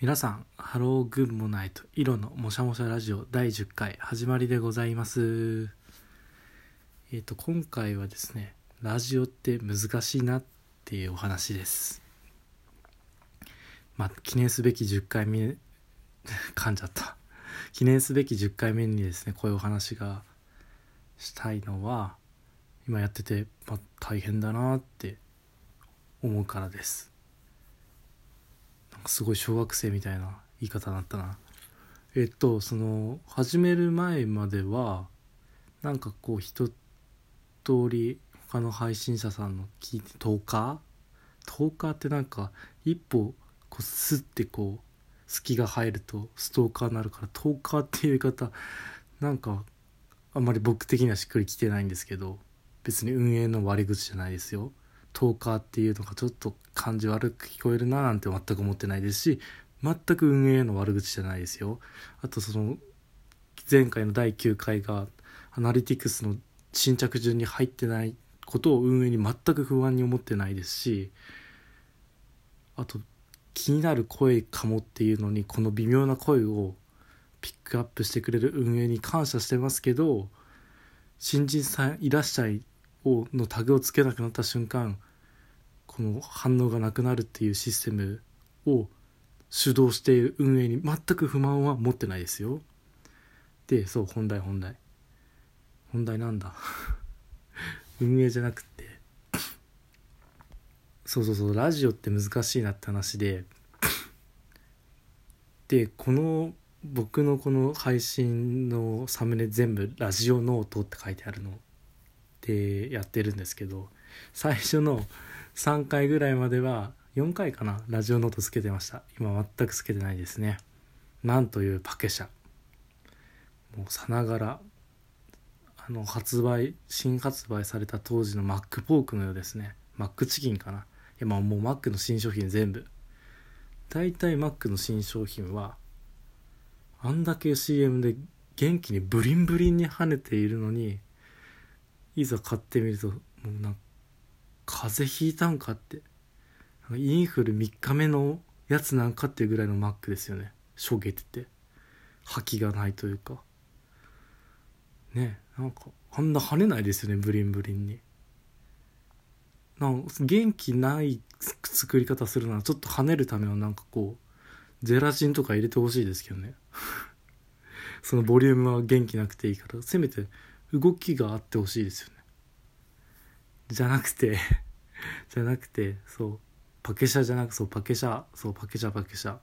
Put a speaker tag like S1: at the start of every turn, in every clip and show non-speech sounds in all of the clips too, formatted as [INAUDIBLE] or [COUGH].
S1: 皆さん、ハローグッモナイト、色のもしゃもしゃラジオ第10回始まりでございます。えっ、と、今回はですね、ラジオって難しいなっていうお話です。まあ、記念すべき10回目、噛んじゃった。記念すべき10回目にですね、こういうお話がしたいのは、今やってて、まあ、大変だなって思うからです。すごい小学生みたいな言い方になったな。えっとその始める前まではなんかこう一通り他の配信者さんの聞いてトーカー？トーカーってなんか一歩こうスッてこう隙が入るとストーカーになるからトーカーっていう言い方なんかあんまり僕的にはしっくりきてないんですけど別に運営の悪口じゃないですよ。トーカーっていうのがちょっと感じ悪く聞こえるななんて全く思ってないですし全く運営の悪口じゃないですよあとその前回の第9回がアナリティクスの新着順に入ってないことを運営に全く不安に思ってないですしあと気になる声かもっていうのにこの微妙な声をピックアップしてくれる運営に感謝してますけど新人さんいらっしゃいをのタグをつけなくなった瞬間この反応がなくなるっていうシステムを主導している運営に全く不満は持ってないですよ。でそう本題本題。本題なんだ。[LAUGHS] 運営じゃなくて。そうそうそうラジオって難しいなって話で。でこの僕のこの配信のサムネ全部「ラジオノート」って書いてあるのでやってるんですけど最初の3回ぐらいまでは4回かなラジオノートつけてました。今全くつけてないですね。なんというパケ社もうさながらあの発売新発売された当時のマックポークのようですね。マックチキンかな。いやまあもうマックの新商品全部。大体マックの新商品はあんだけ CM で元気にブリンブリンに跳ねているのにいざ買ってみるともうなんか風邪ひいたんかって。インフル3日目のやつなんかっていうぐらいのマックですよね。しょげて。て覇気がないというか。ね。なんかあんな跳ねないですよねブリンブリンに。なん元気ない作り方するならちょっと跳ねるためのなんかこうゼラチンとか入れてほしいですけどね。[LAUGHS] そのボリュームは元気なくていいからせめて動きがあってほしいですよね。じゃなくて [LAUGHS] じゃなくてそうパケシャじゃなくそうパケシャそうパケシャパケシャ。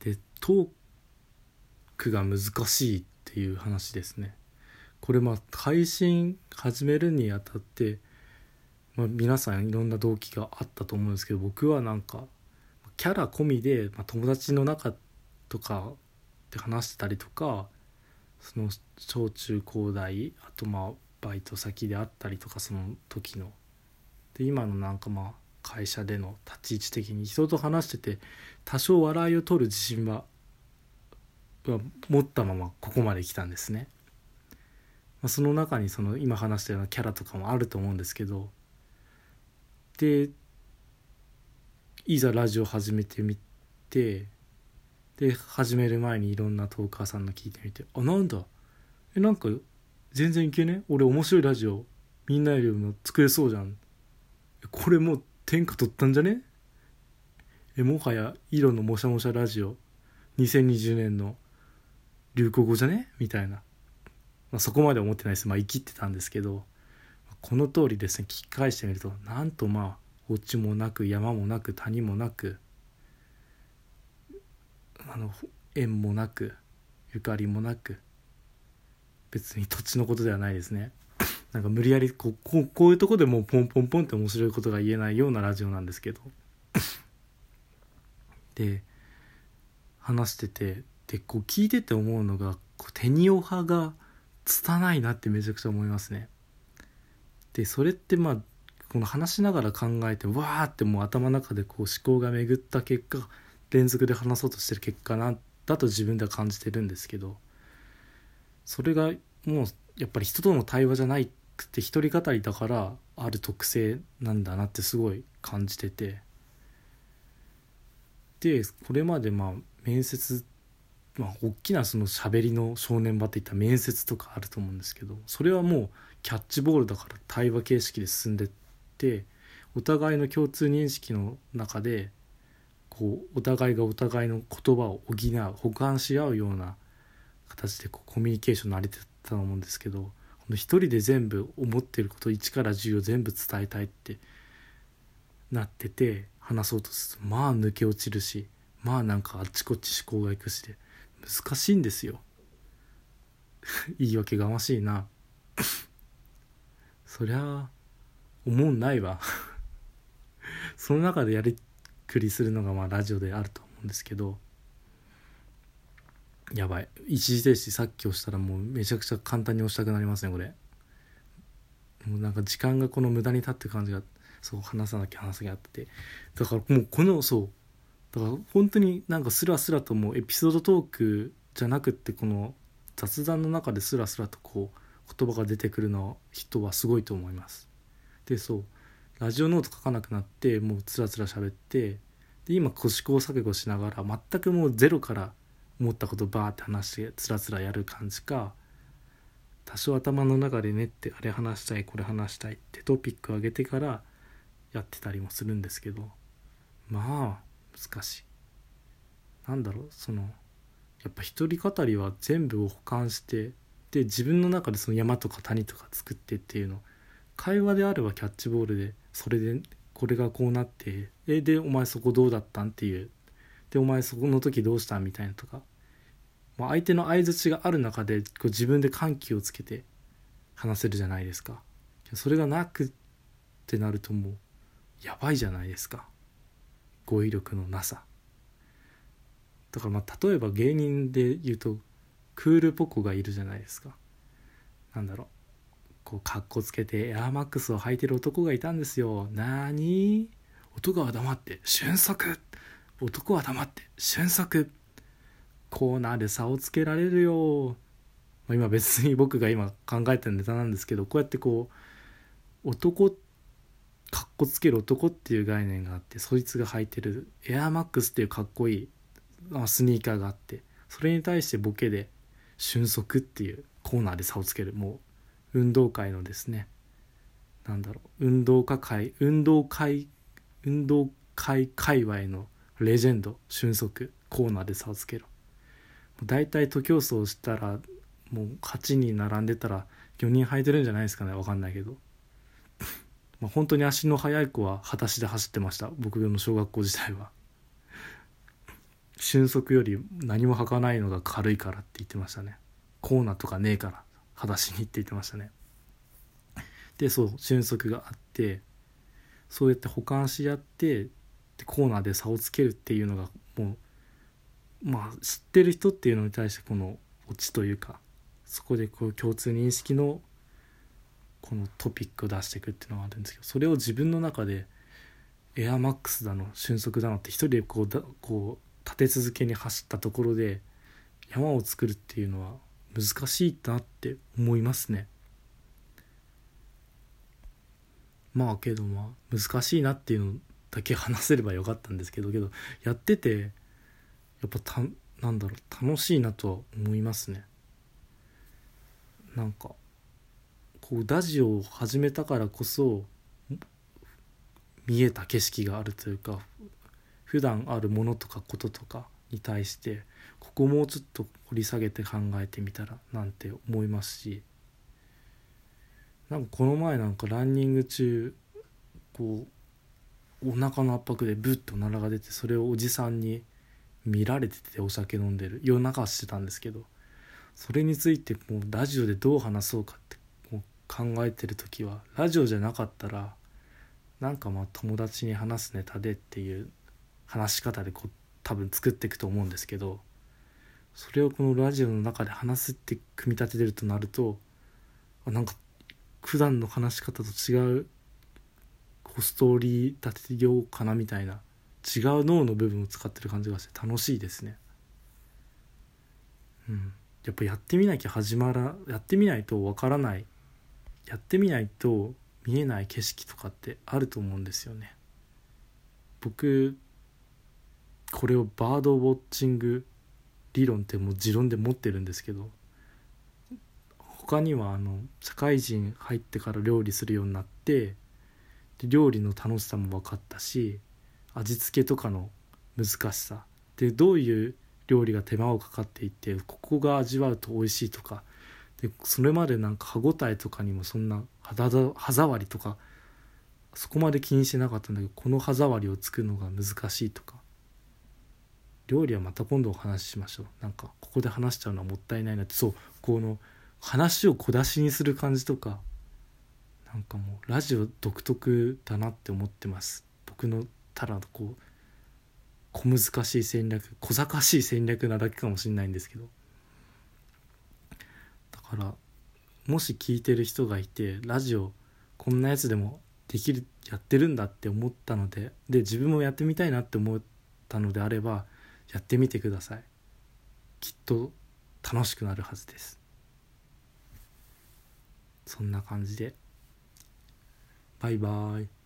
S1: でトークが難しいっていう話ですね。これまあ配信始めるにあたって、まあ、皆さんいろんな動機があったと思うんですけど僕はなんかキャラ込みで、まあ、友達の中とかで話してたりとかその小中高大あとまあバイト先であったりとかその時の。で今のなんかまあ会社での立ち位置的に人と話してて多少笑いを取る自信はは持ったままここまで来たんですね、まあ、その中にその今話したようなキャラとかもあると思うんですけど。でいざラジオ始めてみてで始める前にいろんなトーカーさんの聞いてみてあなんだ。えなんか全然いけね？俺面白いラジオ。みんなよりも作れそうじゃん。これもう天下取ったんじゃね？えもはや色のもしゃもしゃラジオ。2020年の流行語じゃね？みたいな、まあ、そこまで思ってないです。まあ生きてたんですけど。この通りですね。聞き返してみるとなんとまあオチもなく山もなく谷もなくあの縁もなくゆかりもなく別に土地のことではないですね。[LAUGHS] なんか無理やりこうこうこういうとこでもうポンポンポンって面白いことが言えないようなラジオなんですけど。[LAUGHS] で話しててでこう聞いてて思うのがこうテニオ派が拙いなってめちゃくちゃ思いますね。でそれってまあこの話しながら考えてわーってもう頭の中でこう思考が巡った結果連続で話そうとしてる結果なだと自分では感じてるんですけど。それがもうやっぱり人との対話じゃないくて一人語りだからある特性なんだなってすごい感じてて。でこれまでまあ面接まあ大きなその喋りの正念場っていった面接とかあると思うんですけどそれはもうキャッチボールだから対話形式で進んでってお互いの共通認識の中でこうお互いがお互いの言葉を補う補完し合うような形でこうコミュニケーション慣れてたと思うんですけど一人で全部思ってること1から10を全部伝えたいってなってて話そうとするとまあ抜け落ちるしまあなんかあっちこっち思考がいくしで難しいんですよ。[LAUGHS] 言い訳がましいな。[LAUGHS] そりゃ思んないわ。[LAUGHS] その中でやりくりするのがまあラジオであると思うんですけどやばい。一時停止さっき押したらもうめちゃくちゃ簡単に押したくなりますねこれ。もうなんか時間がこの無駄に経って感じがそう話さなきゃ話さなきゃって。だからもうこのそう。だから本当になんかスラスラともうエピソードトークじゃなくってこの雑談の中でスラスラとこう言葉が出てくるの人はすごいと思います。でそう。ラジオノート書かなくなってもうつらつら喋って。で今試行錯誤しながら全くもうゼロから思ったことバーって話してつらつらやる感じか多少頭の中で練ってあれ話したいこれ話したいってトピック上げてからやってたりもするんですけどまあ難しい。なんだろうそのやっぱ一人語りは全部を保管してで自分の中でその山とか谷とか作ってっていうの会話であればキャッチボールでそれでこれがこうなってえでお前そこどうだったんっていうでお前そこの時どうしたみたいなとかまあ、相手の相づちがある中でこう自分で緩急をつけて話せるじゃないですかそれがなくってなるともうやばいじゃないですか語彙力のなさだからまあ例えば芸人で言うとクールポコがいるじゃないですかなんだろうこうかっこつけてエアーマックスを履いてる男がいたんですよなに男は黙って俊足男は黙って俊足コーナーで差をつけられるよ、ま、今別に僕が今考えてるネタなんですけどこうやってこう男かっこつける男っていう概念があってそいつが履いてるエアマックスっていうかっこいいスニーカーがあってそれに対してボケで俊足っていうコーナーで差をつける。もう運動会のですねなんだろう運動家会運動会運動会界隈のレジェンド俊足コーナーで差をつける大体徒競走したらもう8人並んでたら4人履いてるんじゃないですかね。分かんないけど。[LAUGHS] まあ本当に足の速い子は裸足で走ってました。僕の小学校時代は。俊足より何も履かないのが軽いからって言ってましたね。コーナーとかねえから裸足にって言ってましたね。でそう俊足があってそうやって保管し合ってでコーナーで差をつけるっていうのがもうまあ知ってる人っていうのに対してこのオチというかそこでこう共通認識のこのトピックを出していくっていうのがあるんですけどそれを自分の中でエアマックスだの俊足だのって一人でこうだこう立て続けに走ったところで山を作るっていうのは難しいなって思いますね。まあけどまあ難しいなっていうのだけ話せればよかったんですけどけどやっててやっぱたなんだろう楽しいなとは思いますね。なんかこうラジオを始めたからこそ見えた景色があるというか普段あるものとかこととかに対してここもうちょっと掘り下げて考えてみたらなんて思いますしなんかこの前なんかランニング中こうお腹の圧迫でブッとおならが出てそれをおじさんに見られててお酒飲んでる。夜中はしてたんですけどそれについてもうラジオでどう話そうかってもう考えてる時はラジオじゃなかったらなんかまあ友達に話すネタでっていう話し方でこう多分作っていくと思うんですけどそれをこのラジオの中で話すって組み立ててるとなるとあなんか普段の話し方と違うストーリー立てようかなみたいな違う脳の部分を使ってる感じがして楽しいですね。うん。やっぱやってみなきゃ始まらやってみないとわからないやってみないと見えない景色とかってあると思うんですよね。僕これをバードウォッチング理論ってもう持論で持ってるんですけど他にはあの社会人入ってから料理するようになって料理の楽しさも分かったし味付けとかの難しさ。でどういう料理が手間をかかっていてここが味わうと美味しいとか。でそれまでなんか歯ごたえとかにもそんな肌歯触りとかそこまで気にしてなかったんだけどこの歯触りを作るのが難しいとか。料理はまた今度お話ししましょう。なんかここで話しちゃうのはもったいないなって。そうこの話を小出しにする感じとか。なんかもうラジオ独特だなって思ってます。僕のただこう小難しい戦略小賢しい戦略なだけかもしれないんですけど。だからもし聞いてる人がいてラジオこんなやつでもできるやってるんだって思ったのでで自分もやってみたいなって思ったのであればやってみてください。きっと楽しくなるはずです。そんな感じで。バイバイ。